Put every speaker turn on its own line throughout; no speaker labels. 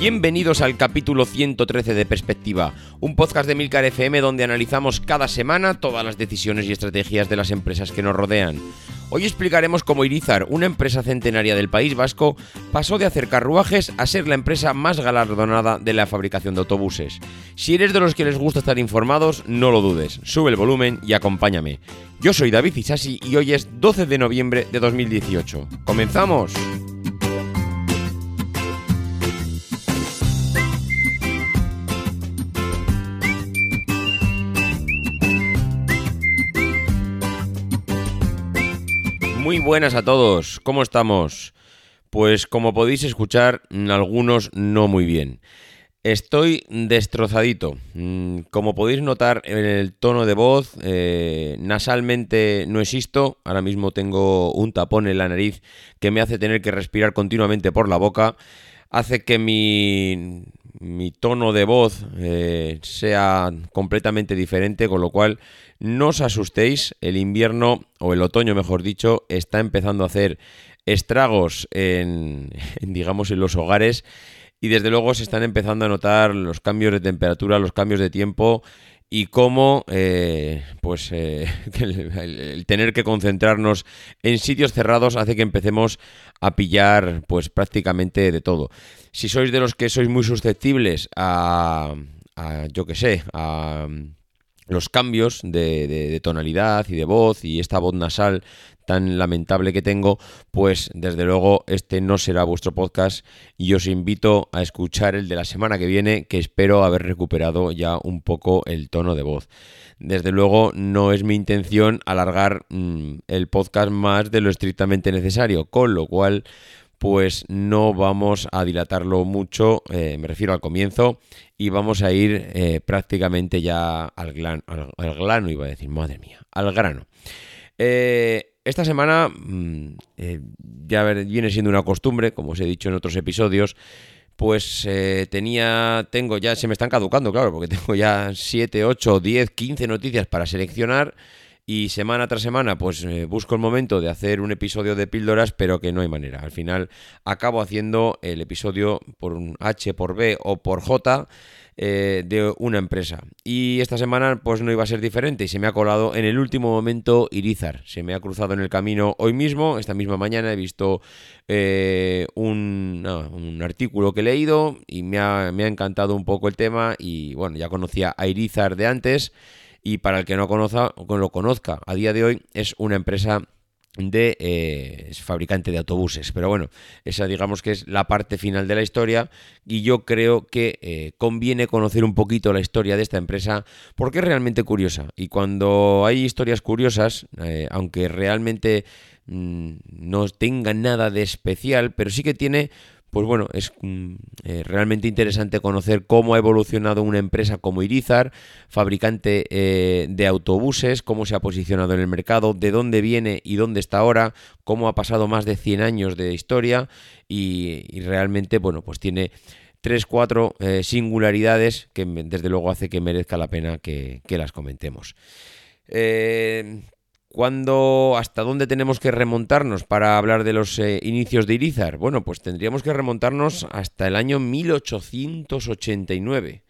Bienvenidos al capítulo 113 de Perspectiva, un podcast de Milcar FM donde analizamos cada semana todas las decisiones y estrategias de las empresas que nos rodean. Hoy explicaremos cómo Irizar, una empresa centenaria del País Vasco, pasó de hacer carruajes a ser la empresa más galardonada de la fabricación de autobuses. Si eres de los que les gusta estar informados, no lo dudes, sube el volumen y acompáñame. Yo soy David Isasi y hoy es 12 de noviembre de 2018. ¡Comenzamos! Muy buenas a todos, ¿cómo estamos? Pues como podéis escuchar, algunos no muy bien. Estoy destrozadito. Mm, como podéis notar en el tono de voz, eh, nasalmente no existo. Ahora mismo tengo un tapón en la nariz que me hace tener que respirar continuamente por la boca. Hace que mi, mi tono de voz eh, sea completamente diferente, con lo cual no os asustéis, el invierno, o el otoño mejor dicho, está empezando a hacer estragos en, digamos, en los hogares y desde luego se están empezando a notar los cambios de temperatura, los cambios de tiempo y cómo eh, pues eh, el, tener que concentrarnos en sitios cerrados hace que empecemos a pillar pues prácticamente de todo. Si sois de los que sois muy susceptibles a, a yo que sé, a los cambios de, tonalidad y de voz y esta voz nasal tan lamentable que tengo, pues desde luego este no será vuestro podcast y os invito a escuchar el de la semana que viene, que espero haber recuperado ya un poco el tono de voz. Desde luego no es mi intención alargar mm, el podcast más de lo estrictamente necesario, con lo cual pues no vamos a dilatarlo mucho, eh, me refiero al comienzo, y vamos a ir eh, prácticamente ya al, al, grano, iba a decir, madre mía, al grano. Eh, esta semana mm, ya viene siendo una costumbre, como os he dicho en otros episodios, pues tenía, tengo ya, se me están caducando, claro, porque tengo ya 7, 8, 10, 15 noticias para seleccionar y semana tras semana, pues eh, busco el momento de hacer un episodio de píldoras, pero que no hay manera. Al final acabo haciendo el episodio por un H, por B o por J eh, de una empresa. Y esta semana pues no iba a ser diferente y se me ha colado en el último momento Irizar. Se me ha cruzado en el camino hoy mismo, esta misma mañana he visto eh, un, artículo que he leído y me ha, me ha encantado un poco el tema y bueno, ya conocía a Irizar de antes y para el que no conozca, lo conozca, a día de hoy es una empresa de eh, fabricante de autobuses. Pero bueno, esa digamos que es la parte final de la historia y yo creo que eh, conviene conocer un poquito la historia de esta empresa porque es realmente curiosa. Y cuando hay historias curiosas, eh, aunque realmente mm, no tenga nada de especial, pero sí que tiene pues bueno, es mm, eh, realmente interesante conocer cómo ha evolucionado una empresa como Irizar, fabricante eh, de autobuses, cómo se ha posicionado en el mercado, de dónde viene y dónde está ahora, cómo ha pasado más de 100 años de historia y, realmente, bueno, pues tiene tres, cuatro eh, singularidades que desde luego hace que merezca la pena que, que las comentemos. ¿Cuándo, hasta dónde tenemos que remontarnos para hablar de los eh, inicios de Irizar? Bueno, pues tendríamos que remontarnos hasta el año 1889.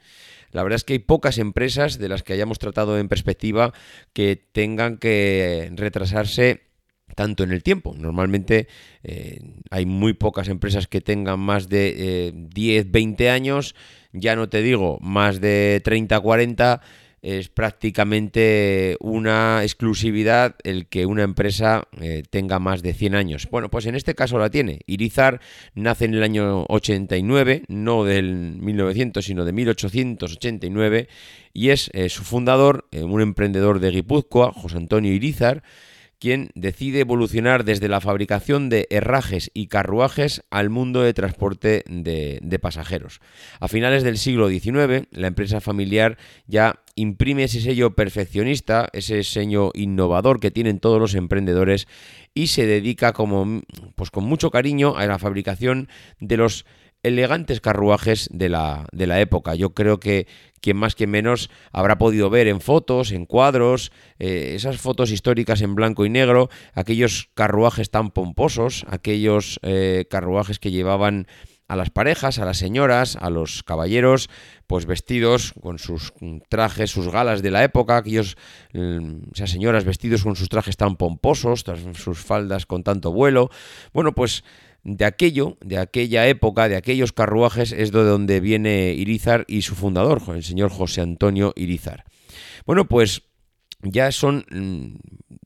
La verdad es que hay pocas empresas de las que hayamos tratado en perspectiva que tengan que retrasarse tanto en el tiempo. Normalmente eh, hay muy pocas empresas que tengan más de 10, 20 años, ya no te digo más de 30, 40 es prácticamente una exclusividad el que una empresa eh, tenga más de 100 años. Bueno, pues en este caso la tiene. Irizar nace en el año 89, no del 1900, sino de 1889, y es eh, su fundador, eh, un emprendedor de Guipúzcoa, José Antonio Irizar, quien decide evolucionar desde la fabricación de herrajes y carruajes al mundo de transporte de, pasajeros. A finales del siglo XIX, la empresa familiar ya imprime ese sello perfeccionista, ese sello innovador que tienen todos los emprendedores y se dedica como, pues con mucho cariño a la fabricación de los elegantes carruajes de la, de la época. Yo creo que quien más que menos habrá podido ver en fotos, en cuadros, eh, esas fotos históricas en blanco y negro, aquellos carruajes tan pomposos, aquellos eh, carruajes que llevaban a las parejas, a las señoras, a los caballeros, pues vestidos con sus trajes, sus galas de la época, aquellos, mm, esas señoras vestidos con sus trajes tan pomposos, sus faldas con tanto vuelo. Bueno, pues de aquello, de aquella época, de aquellos carruajes, es de donde viene Irizar y su fundador, el señor José Antonio Irizar. Bueno, pues ya son, mm,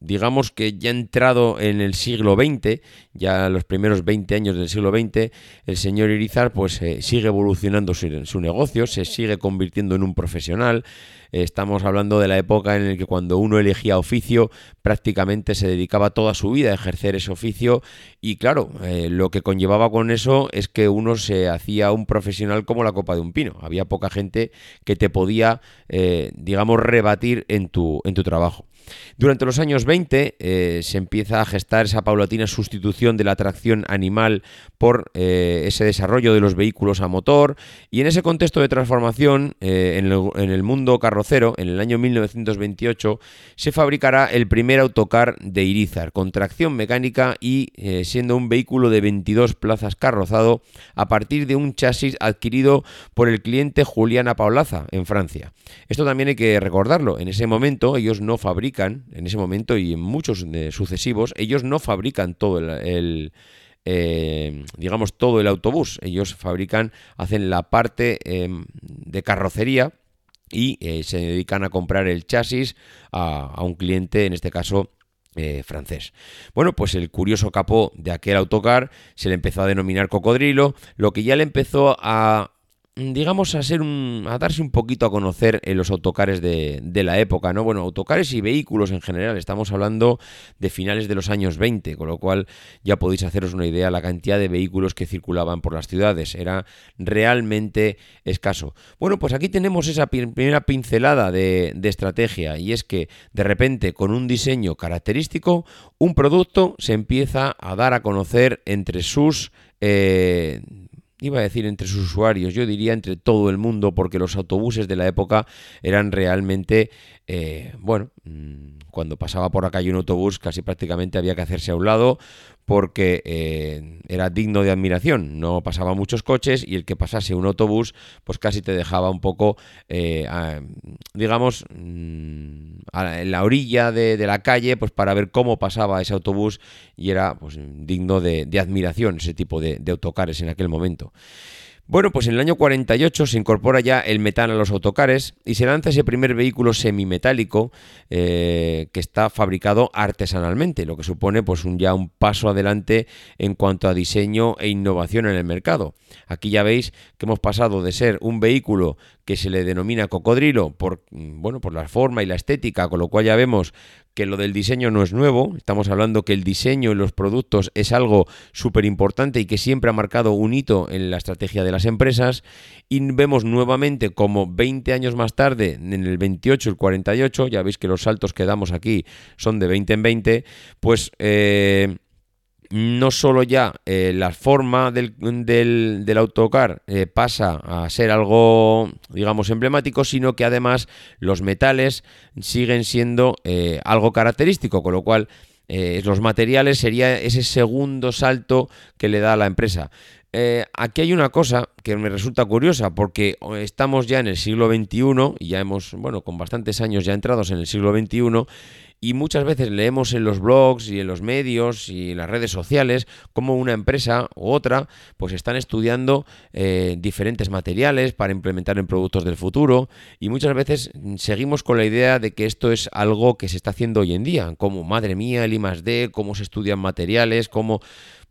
digamos que ya entrado en el siglo XX, ya los primeros 20 años del siglo XX, el señor Irizar pues eh, sigue evolucionando su, su, negocio, se sigue convirtiendo en un profesional. Estamos hablando de la época en la que cuando uno elegía oficio prácticamente se dedicaba toda su vida a ejercer ese oficio y claro, eh, lo que conllevaba con eso es que uno se hacía un profesional como la copa de un pino. Había poca gente que te podía, eh, digamos, rebatir en tu, en tu trabajo. Durante los años 20 eh, se empieza a gestar esa paulatina sustitución de la tracción animal por eh, ese desarrollo de los vehículos a motor y en ese contexto de transformación eh, en, el, en, el, mundo carrocero, en el año 1928, se fabricará el primer autocar de Irizar con tracción mecánica y siendo un vehículo de 22 plazas carrozado a partir de un chasis adquirido por el cliente Juliana Paulaza en Francia. Esto también hay que recordarlo, en ese momento ellos no fabrican en ese momento y en muchos sucesivos, ellos no fabrican todo el, eh, digamos, todo el autobús. Ellos fabrican, hacen la parte em, de carrocería y eh, se dedican a comprar el chasis a, un cliente, en este caso eh, francés. Bueno, pues el curioso capó de aquel autocar se le empezó a denominar cocodrilo, lo que ya le empezó a digamos, a ser un, a darse un poquito a conocer en los autocares de, de, la época, ¿no? Bueno, autocares y vehículos en general, estamos hablando de finales de los años 20, con lo cual ya podéis haceros una idea la cantidad de vehículos que circulaban por las ciudades, era realmente escaso. Bueno, pues aquí tenemos esa primera pincelada de, de estrategia y es que de repente con un diseño característico, un producto se empieza a dar a conocer entre sus... Eh, iba a decir entre sus usuarios, yo diría entre todo el mundo, porque los autobuses de la época eran realmente, eh, bueno, mm, cuando pasaba por la calle un autobús casi prácticamente había que hacerse a un lado porque eh, era digno de admiración. No pasaba muchos coches y el que pasase un autobús pues casi te dejaba un poco, eh, digamos, mm, en la orilla de, la calle pues para ver cómo pasaba ese autobús y era pues, digno de, admiración ese tipo de autocares en aquel momento. Bueno, pues en el año 48 se incorpora ya el metano a los autocares y se lanza ese primer vehículo semimetálico eh, que está fabricado artesanalmente, lo que supone pues un, ya un paso adelante en cuanto a diseño e innovación en el mercado. Aquí ya veis que hemos pasado de ser un vehículo que se le denomina cocodrilo por, bueno, por la forma y la estética, con lo cual ya vemos que lo del diseño no es nuevo, estamos hablando que el diseño en los productos es algo súper importante y que siempre ha marcado un hito en la estrategia de las empresas. Y vemos nuevamente como 20 años más tarde, en el 28, el 48, ya veis que los saltos que damos aquí son de 20 en 20, pues... Eh, no solo ya eh, la forma del, del, autocar eh, pasa a ser algo, digamos, emblemático, sino que además los metales siguen siendo eh, algo característico, con lo cual los materiales sería ese segundo salto que le da a la empresa. aquí hay una cosa que me resulta curiosa, porque estamos ya en el siglo XXI y ya hemos, bueno, con bastantes años ya entrados en el siglo XXI y muchas veces leemos en los blogs y en los medios y en las redes sociales cómo una empresa u otra pues están estudiando eh, diferentes materiales para implementar en productos del futuro y muchas veces seguimos con la idea de que esto es algo que se está haciendo hoy en día, como madre mía, el I cómo se estudian materiales, cómo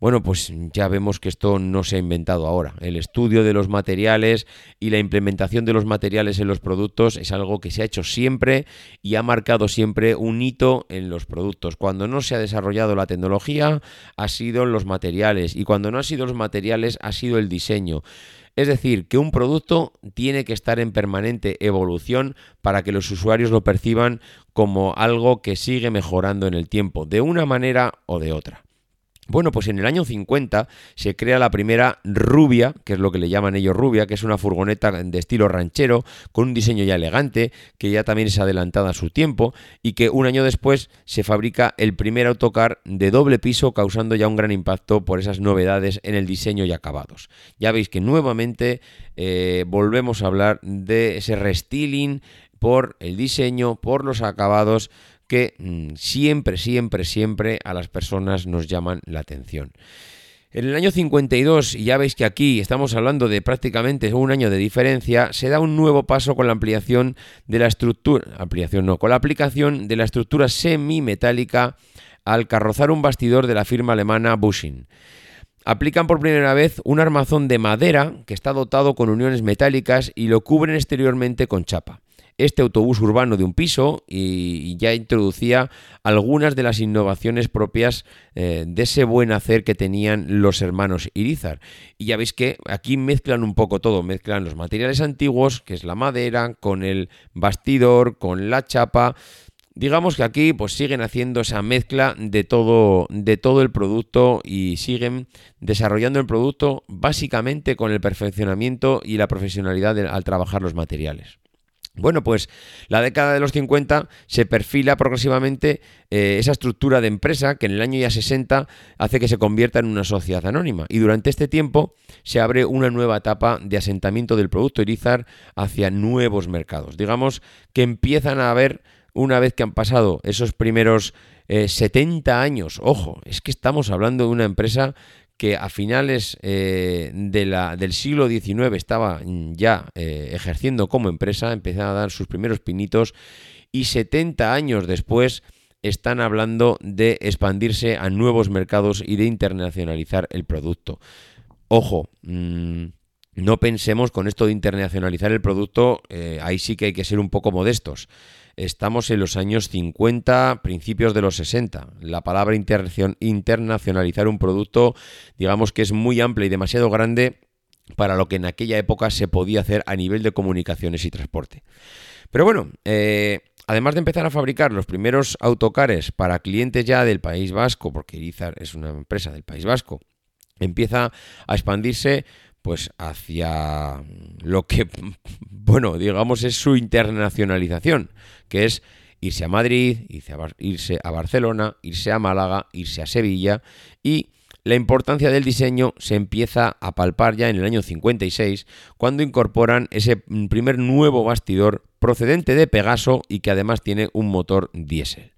bueno, pues ya vemos que esto no se ha inventado ahora. El estudio de los materiales y la implementación de los materiales en los productos es algo que se ha hecho siempre y ha marcado siempre un hito en los productos. Cuando no se ha desarrollado la tecnología, ha sido los materiales y cuando no ha sido los materiales, ha sido el diseño. Es decir, que un producto tiene que estar en permanente evolución para que los usuarios lo perciban como algo que sigue mejorando en el tiempo, de una manera o de otra. Bueno, pues en el año 50 se crea la primera Rubia, que es lo que le llaman ellos Rubia, que es una furgoneta de estilo ranchero, con un diseño ya elegante, que ya también es adelantada a su tiempo, y que un año después se fabrica el primer autocar de doble piso, causando ya un gran impacto por esas novedades en el diseño y acabados. Ya veis que nuevamente eh, volvemos a hablar de ese restyling por el diseño, por los acabados, que mm, siempre, siempre, siempre a las personas nos llaman la atención. En el año 52, y ya veis que aquí estamos hablando de prácticamente un año de diferencia, se da un nuevo paso con la ampliación de la estructura, ampliación no, con la aplicación de la estructura semimetálica al carrozar un bastidor de la firma alemana Bushing. Aplican por primera vez un armazón de madera que está dotado con uniones metálicas y lo cubren exteriormente con chapa este autobús urbano de un piso y, ya introducía algunas de las innovaciones propias eh, de ese buen hacer que tenían los hermanos Irizar. Y ya veis que aquí mezclan un poco todo, mezclan los materiales antiguos, que es la madera, con el bastidor, con la chapa. Digamos que aquí pues siguen haciendo esa mezcla de todo, de todo el producto y siguen desarrollando el producto básicamente con el perfeccionamiento y la profesionalidad al trabajar los materiales. Bueno, pues la década de los 50 se perfila progresivamente eh, esa estructura de empresa que en el año ya 60 hace que se convierta en una sociedad anónima. Y durante este tiempo se abre una nueva etapa de asentamiento del producto Irizar hacia nuevos mercados. Digamos que empiezan a haber, una vez que han pasado esos primeros 70 eh, años, ojo, es que estamos hablando de una empresa que a finales eh, del siglo XIX estaba ya eh, ejerciendo como empresa, empezaba a dar sus primeros pinitos y 70 años después están hablando de expandirse a nuevos mercados y de internacionalizar el producto. Ojo, mm, no pensemos con esto de internacionalizar el producto, eh, ahí sí que hay que ser un poco modestos. Estamos en los años 50, principios de los 60. La palabra internacionalizar un producto, digamos que es muy amplia y demasiado grande para lo que en aquella época se podía hacer a nivel de comunicaciones y transporte. Pero bueno, eh, además de empezar a fabricar los primeros autocares para clientes ya del País Vasco, porque Irizar es una empresa del País Vasco, empieza a expandirse pues hacia lo que, bueno, digamos es su internacionalización, que es irse a Madrid, irse a, Barcelona, irse a Málaga, irse a Sevilla y la importancia del diseño se empieza a palpar ya en el año 56, cuando incorporan ese primer nuevo bastidor procedente de Pegaso y que además tiene un motor diésel.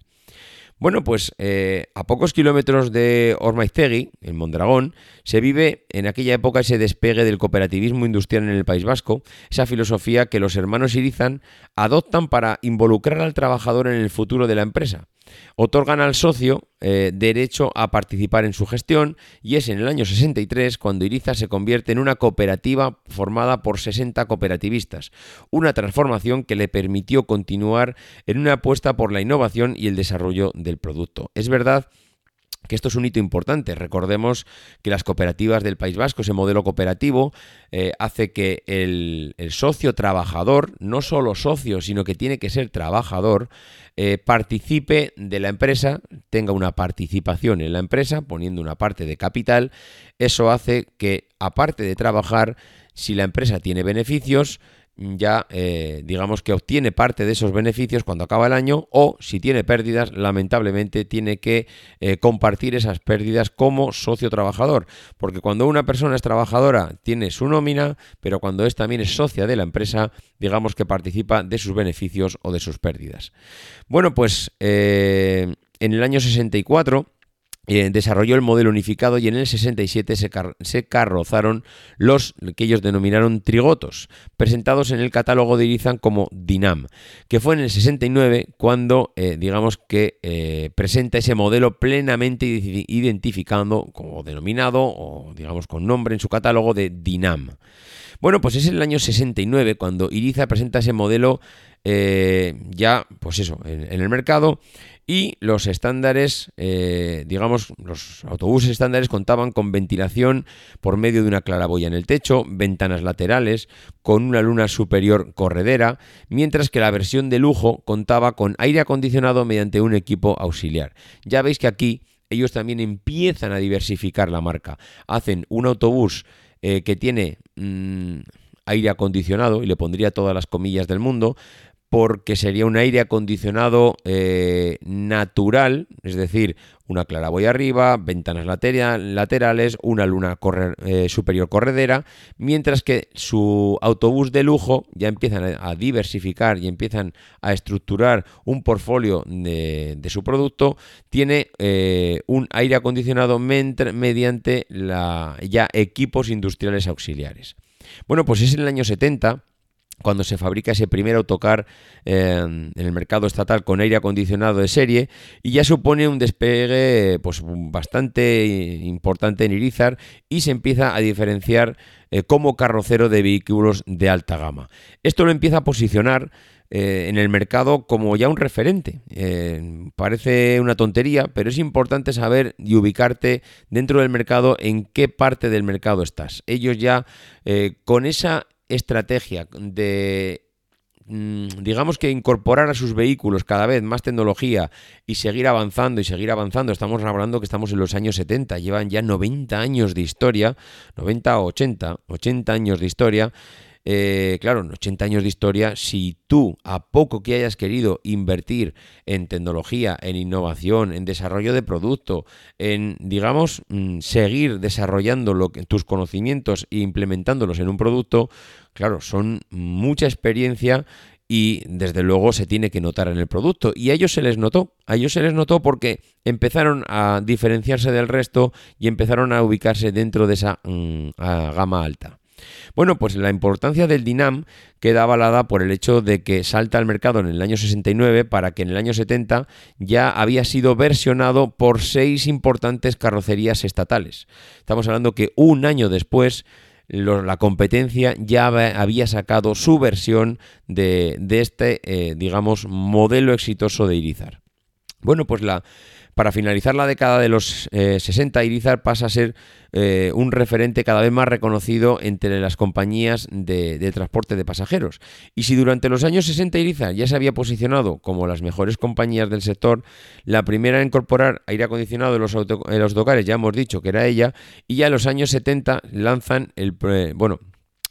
Bueno, pues eh, a pocos kilómetros de Ormaiztegui, en Mondragón, se vive en aquella época ese despegue del cooperativismo industrial en el País Vasco, esa filosofía que los hermanos Irizan adoptan para involucrar al trabajador en el futuro de la empresa otorgan al socio eh, derecho a participar en su gestión y es en el año 63 cuando Iriza se convierte en una cooperativa formada por 60 cooperativistas, una transformación que le permitió continuar en una apuesta por la innovación y el desarrollo del producto. Es verdad esto es un hito importante. Recordemos que las cooperativas del País Vasco, ese modelo cooperativo, eh, hace que el, socio trabajador, no solo socio, sino que tiene que ser trabajador, eh, participe de la empresa, tenga una participación en la empresa, poniendo una parte de capital. Eso hace que, aparte de trabajar, si la empresa tiene beneficios, ya eh, digamos que obtiene parte de esos beneficios cuando acaba el año o si tiene pérdidas lamentablemente tiene que eh, compartir esas pérdidas como socio trabajador. Porque cuando una persona es trabajadora tiene su nómina pero cuando es también es socia de la empresa digamos que participa de sus beneficios o de sus pérdidas. Bueno pues eh, en el año 64 eh, desarrolló el modelo unificado y en el 67 se, carrozaron los que ellos denominaron trigotos, presentados en el catálogo de Irizan como Dinam, que fue en el 69 cuando, eh, digamos que eh, presenta ese modelo plenamente identificado como denominado o digamos con nombre en su catálogo de Dinam. Bueno, pues es el año 69 cuando Iriza presenta ese modelo ya, pues eso, en el mercado y los estándares, eh, digamos, los autobuses estándares contaban con ventilación por medio de una claraboya en el techo, ventanas laterales, con una luna superior corredera, mientras que la versión de lujo contaba con aire acondicionado mediante un equipo auxiliar. Ya veis que aquí ellos también empiezan a diversificar la marca. Hacen un autobús eh, que tiene... Mm, aire acondicionado, y le pondría todas las comillas del mundo, porque sería un aire acondicionado eh, natural, es decir, una claraboya arriba, ventanas laterales, una luna eh, superior corredera, mientras que su autobús de lujo ya empiezan a, diversificar y empiezan a estructurar un portfolio de, su producto, tiene eh, un aire acondicionado mediante ya equipos industriales auxiliares. Bueno, pues es en el año 70 cuando se fabrica ese primer autocar eh, en el mercado estatal con aire acondicionado de serie y ya supone un despegue pues, bastante importante en Irizar y se empieza a diferenciar eh, como carrocero de vehículos de alta gama. Esto lo empieza a posicionar eh, en el mercado como ya un referente. parece una tontería, pero es importante saber y ubicarte dentro del mercado en qué parte del mercado estás. Ellos ya con esa estrategia de mm, digamos que incorporar a sus vehículos cada vez más tecnología y seguir avanzando y seguir avanzando. Estamos hablando que estamos en los años 70, llevan ya 90 años de historia, 90 o 80, 80 años de historia eh, claro, en 80 años de historia, si tú, a poco que hayas querido invertir en tecnología, en innovación, en desarrollo de producto, en, digamos, mm, seguir desarrollando tus conocimientos e implementándolos en un producto, claro, son mucha experiencia y desde luego se tiene que notar en el producto. Y a ellos se les notó, a ellos se les notó porque empezaron a diferenciarse del resto y empezaron a ubicarse dentro de esa mm, gama alta. Bueno, pues la importancia del Dinam queda avalada por el hecho de que salta al mercado en el año 69 para que en el año 70 ya había sido versionado por seis importantes carrocerías estatales. Estamos hablando que un año después la competencia ya había sacado su versión de, este, eh, digamos, modelo exitoso de Irizar. Bueno, pues la, para finalizar la década de los 60, eh, Irizar pasa a ser eh, un referente cada vez más reconocido entre las compañías de, transporte de pasajeros. Y si durante los años 60 Irizar ya se había posicionado como las mejores compañías del sector, la primera en incorporar aire acondicionado en los, en los autocares, ya hemos dicho que era ella, y ya en los años 70 lanzan el... bueno,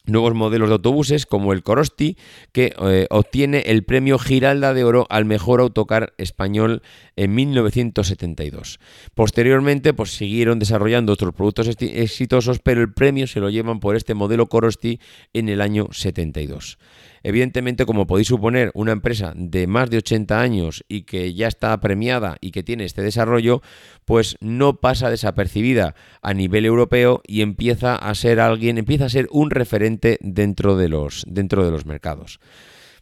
nuevos modelos de autobuses como el Corosti, que eh, obtiene el premio Giralda de Oro al mejor autocar español en 1972. Posteriormente, pues siguieron desarrollando otros productos exitosos, pero el premio se lo llevan por este modelo Corosti en el año 72. Evidentemente, como podéis suponer, una empresa de más de 80 años y que ya está premiada y que tiene este desarrollo, pues no pasa desapercibida a nivel europeo y empieza a ser alguien, empieza a ser un referente dentro de los, dentro de los mercados.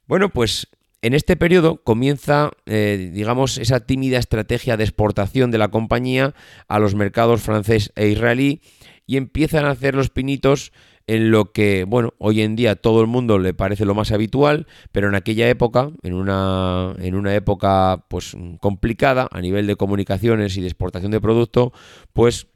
Bueno, pues en este periodo comienza, eh, digamos, esa tímida estrategia de exportación de la compañía a los mercados francés e israelí y empiezan a hacer los pinitos en lo que, bueno, hoy en día todo el mundo le parece lo más habitual, pero en aquella época, en una, en una época pues complicada a nivel de comunicaciones y de exportación de producto, pues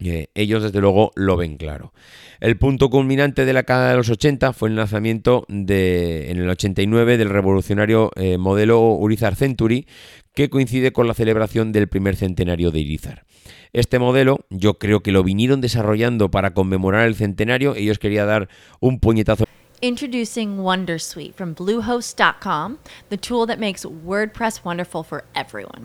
eh, ellos desde luego lo ven claro. El punto culminante de la década de los 80 fue el lanzamiento de, en el 89 del revolucionario eh, modelo Urizar Century, que coincide con la celebración del primer centenario de Irizar. Este modelo yo creo que lo vinieron desarrollando para conmemorar el centenario, ellos querían dar un puñetazo
Introducing Wondersuite from Bluehost.com, the tool that makes WordPress wonderful for everyone.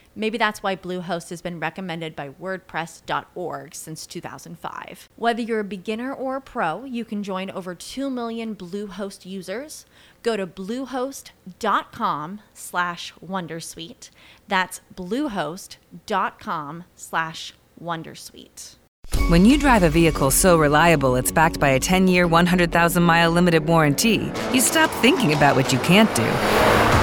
Maybe that's why Bluehost has been recommended by WordPress.org since 2005. Whether you're a beginner or a pro, you can join over 2 million Bluehost users. Go to bluehost.com slash Wondersuite. That's bluehost.com slash Wondersuite.
When you drive a vehicle so reliable it's backed by a 10 year, 100,000 mile limited warranty, you stop thinking about what you can't do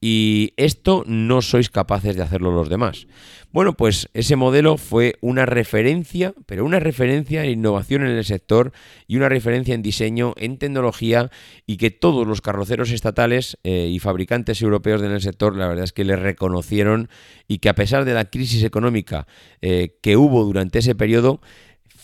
y esto no sois capaces de hacerlo los demás. Bueno, pues ese modelo fue una referencia, pero una referencia en innovación en el sector y una referencia en diseño, en tecnología y que todos los carroceros estatales eh, y fabricantes europeos en el sector, la verdad es que le reconocieron y que a pesar de la crisis económica que hubo durante ese periodo,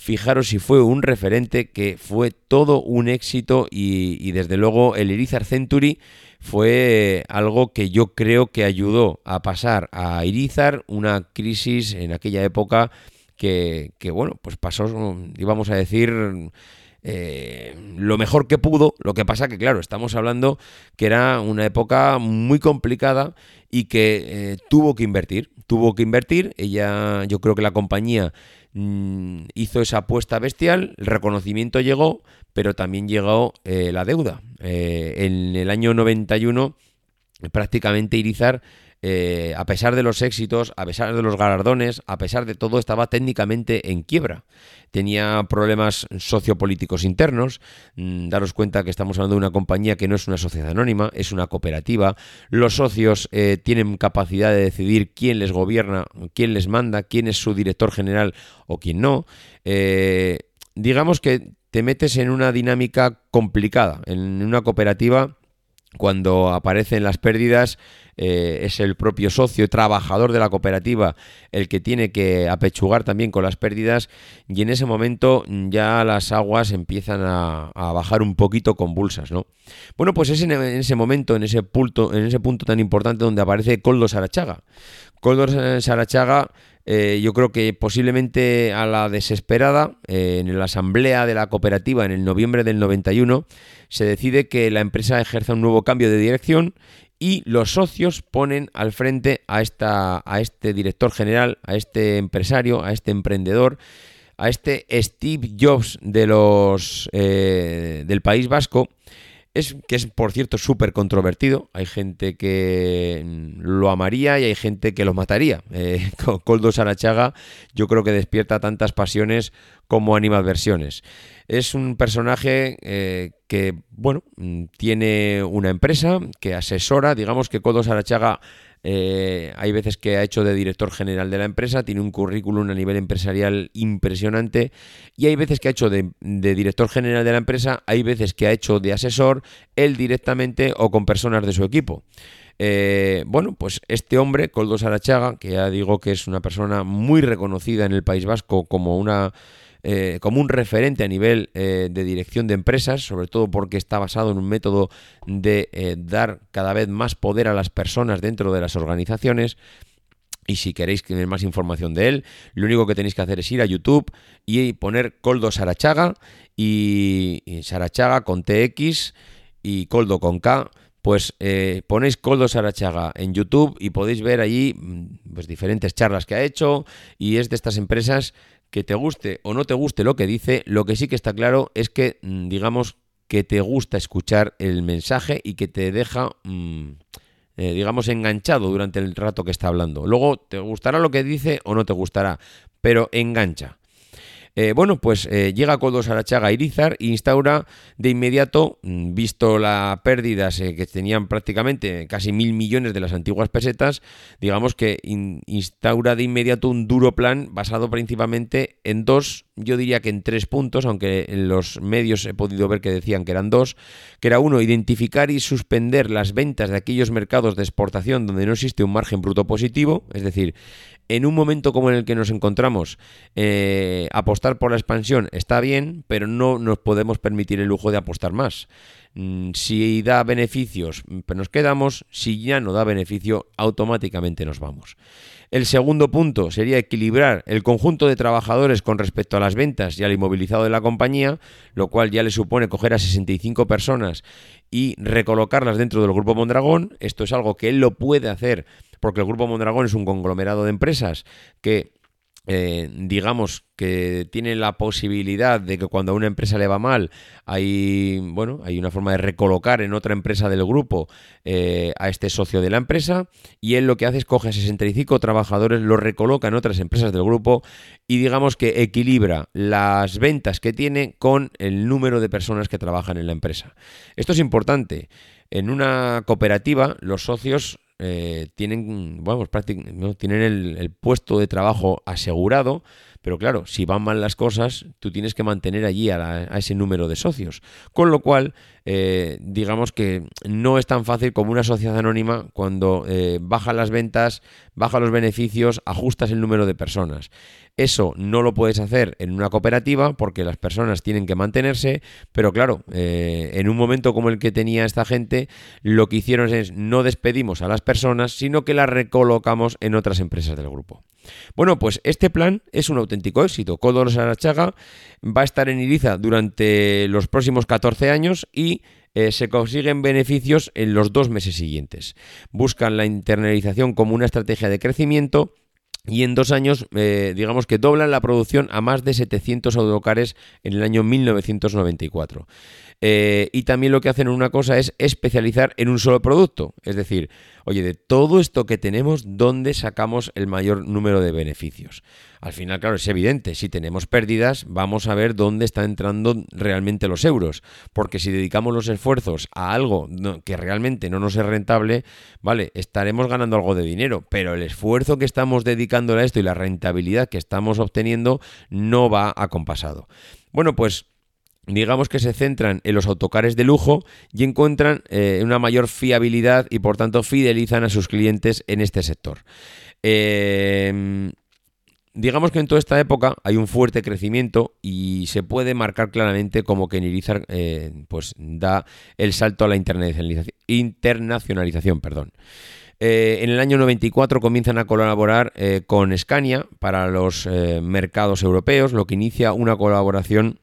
fijaros si fue un referente que fue todo un éxito y, desde luego el Irizar Century fue algo que yo creo que ayudó a pasar a Irizar una crisis en aquella época que, bueno, pues pasó, íbamos a decir... Eh, lo mejor que pudo, lo que pasa que claro, estamos hablando que era una época muy complicada y que eh, tuvo que invertir, tuvo que invertir, ella, yo creo que la compañía Mm, hizo esa apuesta bestial, el reconocimiento llegó, pero también llegó eh, la deuda. Eh, en el año 91 prácticamente Irizar eh, a pesar de los éxitos, a pesar de los galardones, a pesar de todo, estaba técnicamente en quiebra. Tenía problemas sociopolíticos internos. Mm, daros cuenta que estamos hablando de una compañía que no es una sociedad anónima, es una cooperativa. Los socios eh, tienen capacidad de decidir quién les gobierna, quién les manda, quién es su director general o quién no. Eh, digamos que te metes en una dinámica complicada, en una cooperativa cuando aparecen las pérdidas eh, es el propio socio trabajador de la cooperativa el que tiene que apechugar también con las pérdidas y en ese momento ya las aguas empiezan a, bajar un poquito convulsas, ¿no? Bueno, pues es en, ese momento, en ese, punto, en ese punto tan importante donde aparece Coldo Sarachaga. Coldo Sarachaga eh, yo creo que posiblemente a la desesperada, eh, en la asamblea de la cooperativa en el noviembre del 91, se decide que la empresa ejerza un nuevo cambio de dirección y los socios ponen al frente a, esta, a este director general, a este empresario, a este emprendedor, a este Steve Jobs de los, eh, del País Vasco, es, que es, por cierto, súper controvertido. Hay gente que lo amaría y hay gente que lo mataría. Eh, Coldo Sarachaga yo creo que despierta tantas pasiones como animadversiones. Es un personaje eh, que, bueno, tiene una empresa que asesora, digamos que Coldo Sarachaga eh, hay veces que ha hecho de director general de la empresa, tiene un currículum a nivel empresarial impresionante y hay veces que ha hecho de, director general de la empresa, hay veces que ha hecho de asesor, él directamente o con personas de su equipo. Eh, bueno, pues este hombre, Coldo Sarachaga, que ya digo que es una persona muy reconocida en el País Vasco como una eh, como un referente a nivel eh, de dirección de empresas, sobre todo porque está basado en un método de dar cada vez más poder a las personas dentro de las organizaciones. Y si queréis tener más información de él, lo único que tenéis que hacer es ir a YouTube y poner Coldo Sarachaga y, Sarachaga con TX y Coldo con K. Pues eh, ponéis Coldo Sarachaga en YouTube y podéis ver allí mm, pues, diferentes charlas que ha hecho y es de estas empresas que te guste o no te guste lo que dice, lo que sí que está claro es que, mm, digamos, que te gusta escuchar el mensaje y que te deja... Mm, eh, digamos, enganchado durante el rato que está hablando. Luego, te gustará lo que dice o no te gustará, pero engancha. Eh, bueno, pues eh, llega Coldo Sarachaga a Irizar e instaura de inmediato, mm, visto las pérdidas que tenían prácticamente casi mil millones de las antiguas pesetas, digamos que instaura de inmediato un duro plan basado principalmente en dos, yo diría que en tres puntos, aunque en los medios he podido ver que decían que eran dos, que era uno, identificar y suspender las ventas de aquellos mercados de exportación donde no existe un margen bruto positivo, es decir, en un momento como en el que nos encontramos, eh, apostar por la expansión está bien, pero no nos podemos permitir el lujo de apostar más. Mm, si da beneficios, pues nos quedamos. Si ya no da beneficio, automáticamente nos vamos. El segundo punto sería equilibrar el conjunto de trabajadores con respecto a las ventas y al inmovilizado de la compañía, lo cual ya le supone coger a 65 personas y recolocarlas dentro del grupo Mondragón. Esto es algo que él lo puede hacer porque el Grupo Mondragón es un conglomerado de empresas que eh, digamos que tiene la posibilidad de que cuando a una empresa le va mal hay bueno hay una forma de recolocar en otra empresa del grupo eh, a este socio de la empresa y él lo que hace es coge a 65 trabajadores los recoloca en otras empresas del grupo y digamos que equilibra las ventas que tiene con el número de personas que trabajan en la empresa. Esto es importante. En una cooperativa los socios eh, tienen, bueno, pues tienen el, puesto de trabajo asegurado, pero claro, si van mal las cosas, tú tienes que mantener allí a, ese número de socios. Con lo cual, eh, digamos que no es tan fácil como una sociedad anónima cuando eh, bajan las ventas, bajan los beneficios, ajustas el número de personas. Eso no lo puedes hacer en una cooperativa porque las personas tienen que mantenerse, pero claro, eh, en un momento como el que tenía esta gente, lo que hicieron es no despedimos a las personas, sino que las recolocamos en otras empresas del grupo. Bueno, pues este plan es un auténtico éxito. Códolos Sarachaga va a estar en Iriza durante los próximos 14 años y eh, se consiguen beneficios en los dos meses siguientes. Buscan la internalización como una estrategia de crecimiento y en dos años, eh, digamos que doblan la producción a más de 700 autocares en el año 1994. Eh, y también lo que hacen una cosa es especializar en un solo producto. Es decir, oye, de todo esto que tenemos, ¿dónde sacamos el mayor número de beneficios? Al final, claro, es evidente, si tenemos pérdidas, vamos a ver dónde están entrando realmente los euros. Porque si dedicamos los esfuerzos a algo que realmente no nos es rentable, vale, estaremos ganando algo de dinero, pero el esfuerzo que estamos dedicando a esto y la rentabilidad que estamos obteniendo no va acompasado. Bueno, pues digamos que se centran en los autocares de lujo y encuentran eh, una mayor fiabilidad y por tanto fidelizan a sus clientes en este sector. Em, digamos que en toda esta época hay un fuerte crecimiento y se puede marcar claramente como que Nirizar eh, pues da el salto a la internacionalización. Perdón. Eh, en el año 94 comienzan a colaborar con Scania para los mercados europeos, lo que inicia una colaboración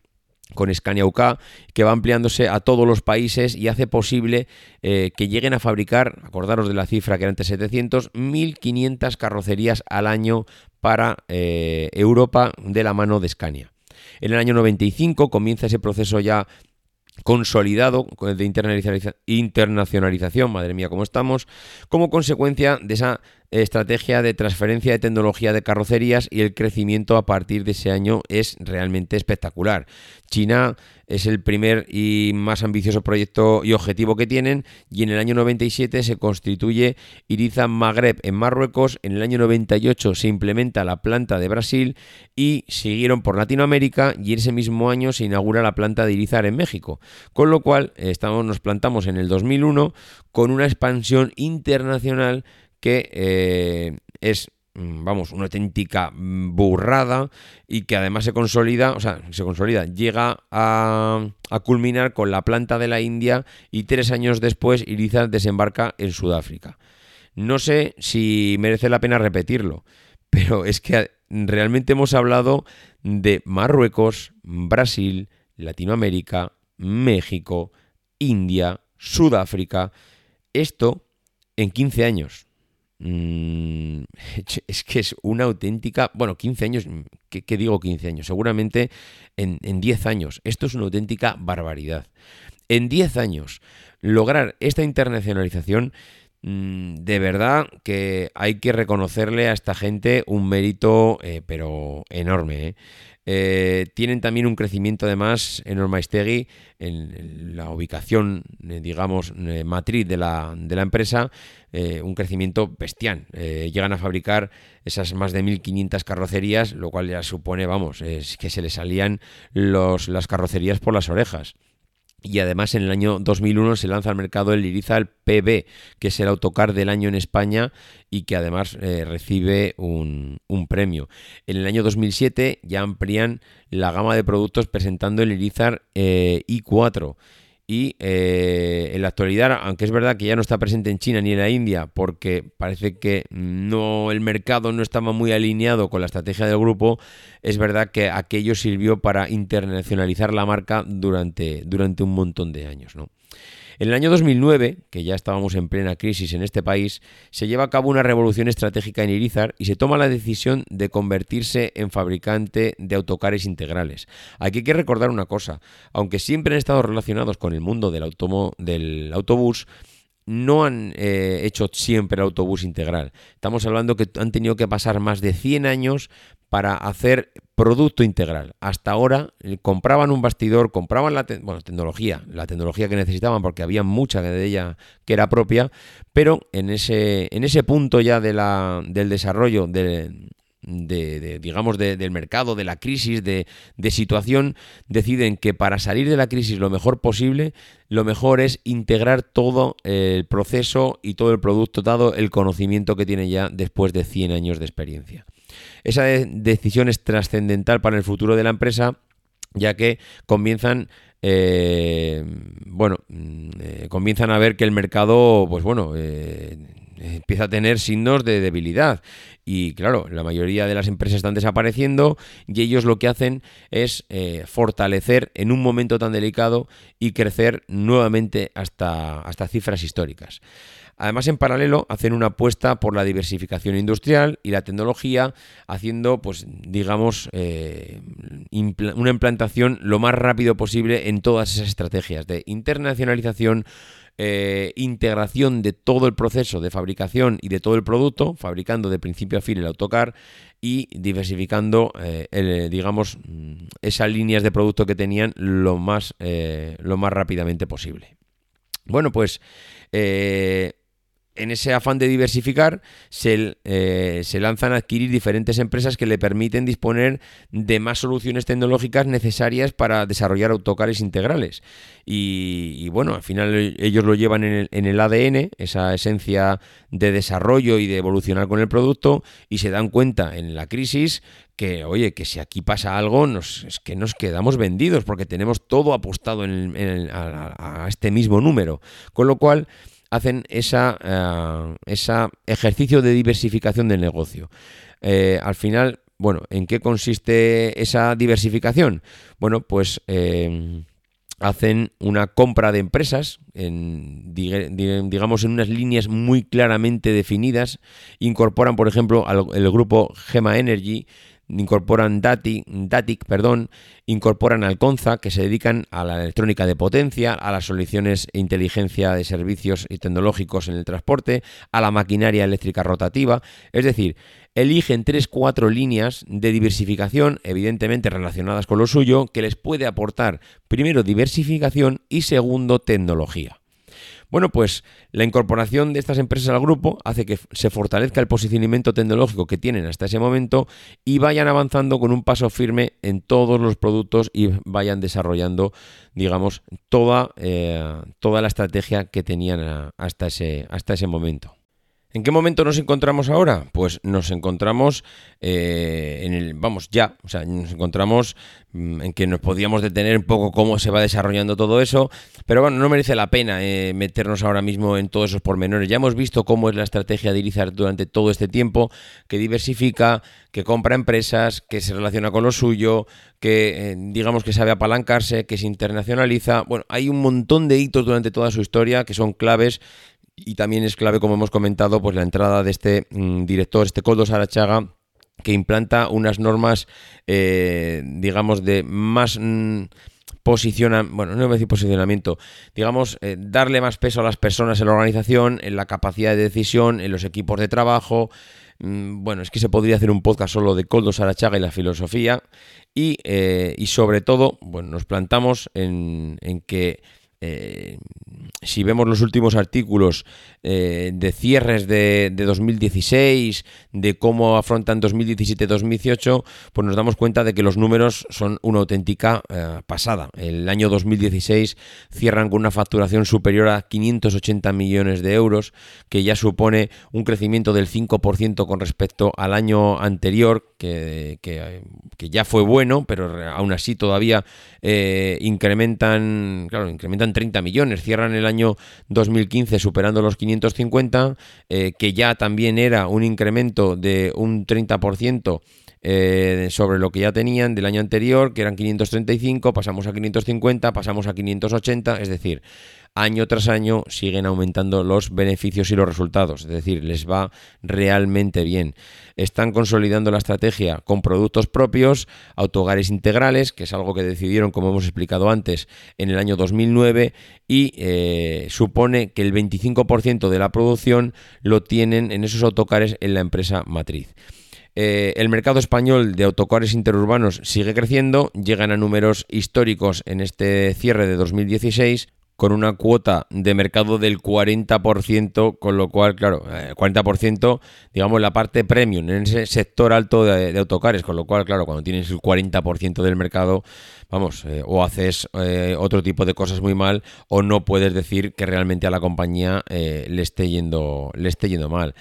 con Scania UK, que va ampliándose a todos los países y hace posible eh, que lleguen a fabricar, acordaros de la cifra que era antes 700, 1.500 carrocerías al año para eh, Europa de la mano de Scania. En el año 95 comienza ese proceso ya consolidado de internacionalización, madre mía, cómo estamos, como consecuencia de esa estrategia de transferencia de tecnología de carrocerías y el crecimiento a partir de ese año es realmente espectacular. China es el primer y más ambicioso proyecto y objetivo que tienen y en el año 97 se constituye Iriza Magreb en Marruecos, en el año 98 se implementa la planta de Brasil y siguieron por Latinoamérica y en ese mismo año se inaugura la planta de Irizar en México, con lo cual estamos, nos plantamos en el 2001 con una expansión internacional que eh, es Mm, vamos, una auténtica mm, burrada y que además se consolida, o sea, se consolida, llega a, culminar con la planta de la India y tres años después Iriza desembarca en Sudáfrica. No sé si merece la pena repetirlo, pero es que realmente hemos hablado de Marruecos, Brasil, Latinoamérica, México, India, Sudáfrica, esto en 15 años. Mm, es que es una auténtica, bueno, 15 años, ¿qué, digo 15 años? Seguramente en, en 10 años. Esto es una auténtica barbaridad. En 10 años, lograr esta internacionalización, mm, de verdad que hay que reconocerle a esta gente un mérito, eh, pero enorme. ¿eh? Eh, tienen también un crecimiento además en Ormaistegui, en, la ubicación, eh, digamos, matriz de la, de la empresa, un crecimiento bestial. llegan a fabricar esas más de 1.500 carrocerías, lo cual ya supone, vamos, es que se les salían los, las carrocerías por las orejas. Y además en el año 2001 se lanza al mercado el Irizal PB, que es el autocar del año en España y que además eh, recibe un, premio. En el año 2007 ya amplían la gama de productos presentando el Irizar eh, i4 y eh, en la actualidad, aunque es verdad que ya no está presente en China ni en la India, porque parece que no el mercado no estaba muy alineado con la estrategia del grupo, es verdad que aquello sirvió para internacionalizar la marca durante, durante un montón de años. ¿no? En el año 2009, que ya estábamos en plena crisis en este país, se lleva a cabo una revolución estratégica en Irizar y se toma la decisión de convertirse en fabricante de autocares integrales. Aquí hay que recordar una cosa, aunque siempre han estado relacionados con el mundo del, del autobús, no han eh, hecho siempre el autobús integral. Estamos hablando que han tenido que pasar más de 100 años para hacer producto integral. Hasta ahora eh, compraban un bastidor, compraban la tecnología, la tecnología que necesitaban porque había mucha de ella que era propia, pero en ese, en ese punto ya de la, del desarrollo de, de, digamos, del mercado, de la crisis, de, de, situación, deciden que para salir de la crisis lo mejor posible, lo mejor es integrar todo el proceso y todo el producto, dado el conocimiento que tiene ya después de 100 años de experiencia. Esa decisión es trascendental para el futuro de la empresa, ya que comienzan eh, bueno, mm, eh, comienzan a ver que el mercado, pues bueno, eh, empieza a tener signos de debilidad. Y claro, la mayoría de las empresas están desapareciendo y ellos lo que hacen es fortalecer en un momento tan delicado y crecer nuevamente hasta, hasta cifras históricas. Además, en paralelo, hacen una apuesta por la diversificación industrial y la tecnología, haciendo, pues, digamos, eh, una implantación lo más rápido posible en todas esas estrategias de internacionalización, eh, integración de todo el proceso de fabricación y de todo el producto, fabricando de principio a fin el autocar y diversificando, eh, digamos, esas líneas de producto que tenían lo más, lo más rápidamente posible. Bueno, pues en ese afán de diversificar, eh, se, lanzan a adquirir diferentes empresas que le permiten disponer de más soluciones tecnológicas necesarias para desarrollar autocares integrales. Y, bueno, al final ellos lo llevan en el, ADN, esa esencia de desarrollo y de evolucionar con el producto, y se dan cuenta en la crisis que, oye, que si aquí pasa algo, nos, es que nos quedamos vendidos porque tenemos todo apostado en a este mismo número. Con lo cual, hacen esa, eh, ese ejercicio de diversificación del negocio. Eh, al final, bueno, ¿en qué consiste esa diversificación? Bueno, pues eh, hacen una compra de empresas, en, digamos en unas líneas muy claramente definidas, incorporan, por ejemplo, al, el grupo Gema Energy, incorporan Datic, Datic perdón, incorporan Alconza, que se dedican a la electrónica de potencia, a las soluciones e inteligencia de servicios y tecnológicos en el transporte, a la maquinaria eléctrica rotativa, es decir, eligen tres, cuatro líneas de diversificación, evidentemente relacionadas con lo suyo, que les puede aportar primero diversificación y segundo tecnología. Bueno, pues la incorporación de estas empresas al grupo hace que se fortalezca el posicionamiento tecnológico que tienen hasta ese momento y vayan avanzando con un paso firme en todos los productos y vayan desarrollando, digamos, toda, eh, toda la estrategia que tenían hasta ese, hasta ese momento. ¿En qué momento nos encontramos ahora? Pues nos encontramos eh, en el, vamos, ya, o sea, nos encontramos mm, en que nos podíamos detener un poco cómo se va desarrollando todo eso, pero bueno, no merece la pena eh, meternos ahora mismo en todos esos pormenores. Ya hemos visto cómo es la estrategia de Irizar durante todo este tiempo, que diversifica, que compra empresas, que se relaciona con lo suyo, que eh, digamos que sabe apalancarse, que se internacionaliza. Bueno, hay un montón de hitos durante toda su historia que son claves y también es clave, como hemos comentado, pues la entrada de este mm, director, este Coldo Sarachaga, que implanta unas normas, eh, digamos, de más... Mm, posicionamiento, bueno, no voy a decir posicionamiento, digamos, eh, darle más peso a las personas en la organización, en la capacidad de decisión, en los equipos de trabajo. Mm, bueno, es que se podría hacer un podcast solo de Coldo Sarachaga y la filosofía. Y, eh, y sobre todo, bueno, nos plantamos en, en que eh, si vemos los últimos artículos eh, de cierres de, 2016, de cómo afrontan 2017-2018, pues nos damos cuenta de que los números son una auténtica eh, pasada. El año 2016 cierran con una facturación superior a 580 millones de euros, que ya supone un crecimiento del 5% con respecto al año anterior, que, que ya fue bueno, pero aún así todavía incrementan, claro, incrementan 30 millones, cierran el año 2015 superando los 550, eh, que ya también era un incremento de un 30%. Eh, sobre lo que ya tenían del año anterior, que eran 535, pasamos a 550, pasamos a 580, es decir, año tras año siguen aumentando los beneficios y los resultados, es decir, les va realmente bien. Están consolidando la estrategia con productos propios, autogares integrales, que es algo que decidieron, como hemos explicado antes, en el año 2009 y eh, supone que el 25% de la producción lo tienen en esos autocares en la empresa matriz. Eh, el mercado español de autocares interurbanos sigue creciendo, llegan a números históricos en este cierre de 2016 con una cuota de mercado del 40%, con lo cual, claro, 40%, eh, digamos, la parte premium en ese sector alto de, autocares, con lo cual, claro, cuando tienes el 40% del mercado, vamos, eh, o haces eh, otro tipo de cosas muy mal, o no puedes decir que realmente a la compañía le, esté yendo, le esté yendo mal.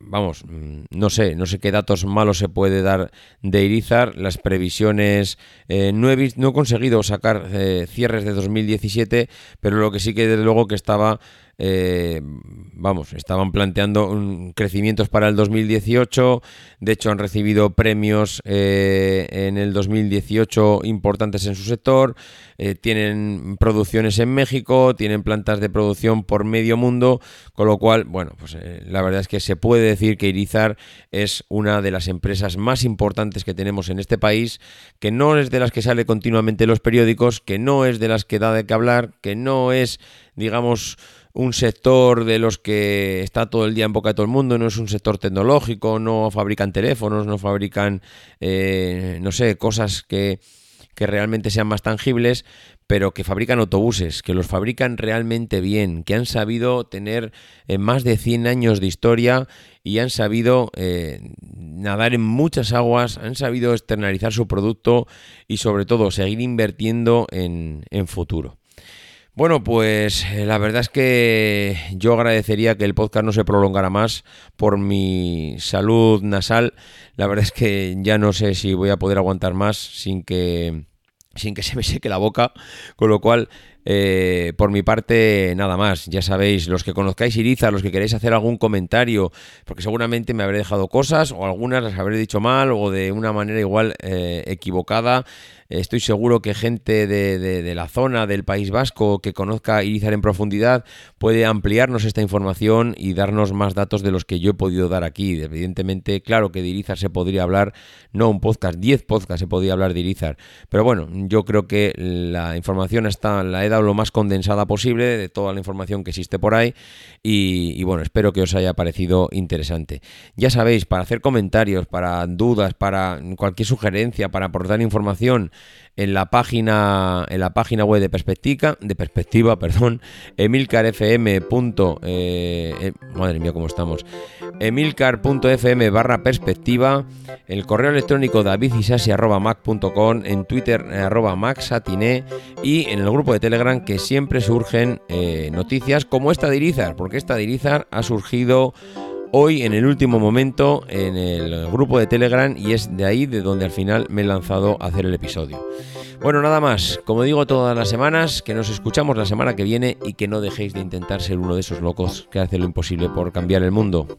vamos, mm, no sé, no sé qué datos malos se puede dar de Irizar, las previsiones, no, he, no he conseguido sacar cierres de 2017, pero lo que sí que desde luego que estaba, eh, vamos, estaban planteando un crecimientos para el 2018, de hecho han recibido premios eh, en el 2018 importantes en su sector, eh, tienen producciones en México, tienen plantas de producción por medio mundo, con lo cual, bueno, pues la verdad es que se puede decir que Irizar es una de las empresas más importantes que tenemos en este país, que no es de las que sale continuamente en los periódicos, que no es de las que da de qué hablar, que no es, digamos, un sector de los que está todo el día en boca de todo el mundo, no es un sector tecnológico, no fabrican teléfonos, no fabrican, eh, no sé, cosas que, que realmente sean más tangibles, pero que fabrican autobuses, que los fabrican realmente bien, que han sabido tener eh, más de 100 años de historia y han sabido eh, nadar en muchas aguas, han sabido externalizar su producto y sobre todo seguir invirtiendo en, en futuro. Bueno, pues eh, la verdad es que yo agradecería que el podcast no se prolongara más por mi salud nasal. La verdad es que ya no sé si voy a poder aguantar más sin que sin que se me seque la boca, con lo cual Eh, por mi parte, nada más. Ya sabéis, los que conozcáis Iriza, los que queréis hacer algún comentario, porque seguramente me habré dejado cosas o algunas las habré dicho mal o de una manera igual eh, equivocada. Estoy seguro que gente de, la zona del País Vasco que conozca Irizar en profundidad puede ampliarnos esta información y darnos más datos de los que yo he podido dar aquí. Evidentemente, claro que de Irizar se podría hablar, no un podcast, 10 podcasts se podría hablar de Irizar. Pero bueno, yo creo que la información está, la he dado lo más condensada posible de toda la información que existe por ahí y, y bueno, espero que os haya parecido interesante. Ya sabéis, para hacer comentarios, para dudas, para cualquier sugerencia, para aportar información, en la página en la página web de perspectiva de perspectiva perdón emilcarfm. Eh, eh, madre mía cómo estamos emilcar.fm barra perspectiva el correo electrónico davidisasi.mac.com en twitter eh, arroba maxatiné y en el grupo de telegram que siempre surgen noticias como esta de Irizar porque esta de Irizar ha surgido hoy en el último momento en el grupo de Telegram y es de ahí de donde al final me he lanzado a hacer el episodio. Bueno, nada más, como digo todas las semanas, que nos escuchamos la semana que viene y que no dejéis de intentar ser uno de esos locos que hace lo imposible por cambiar el mundo.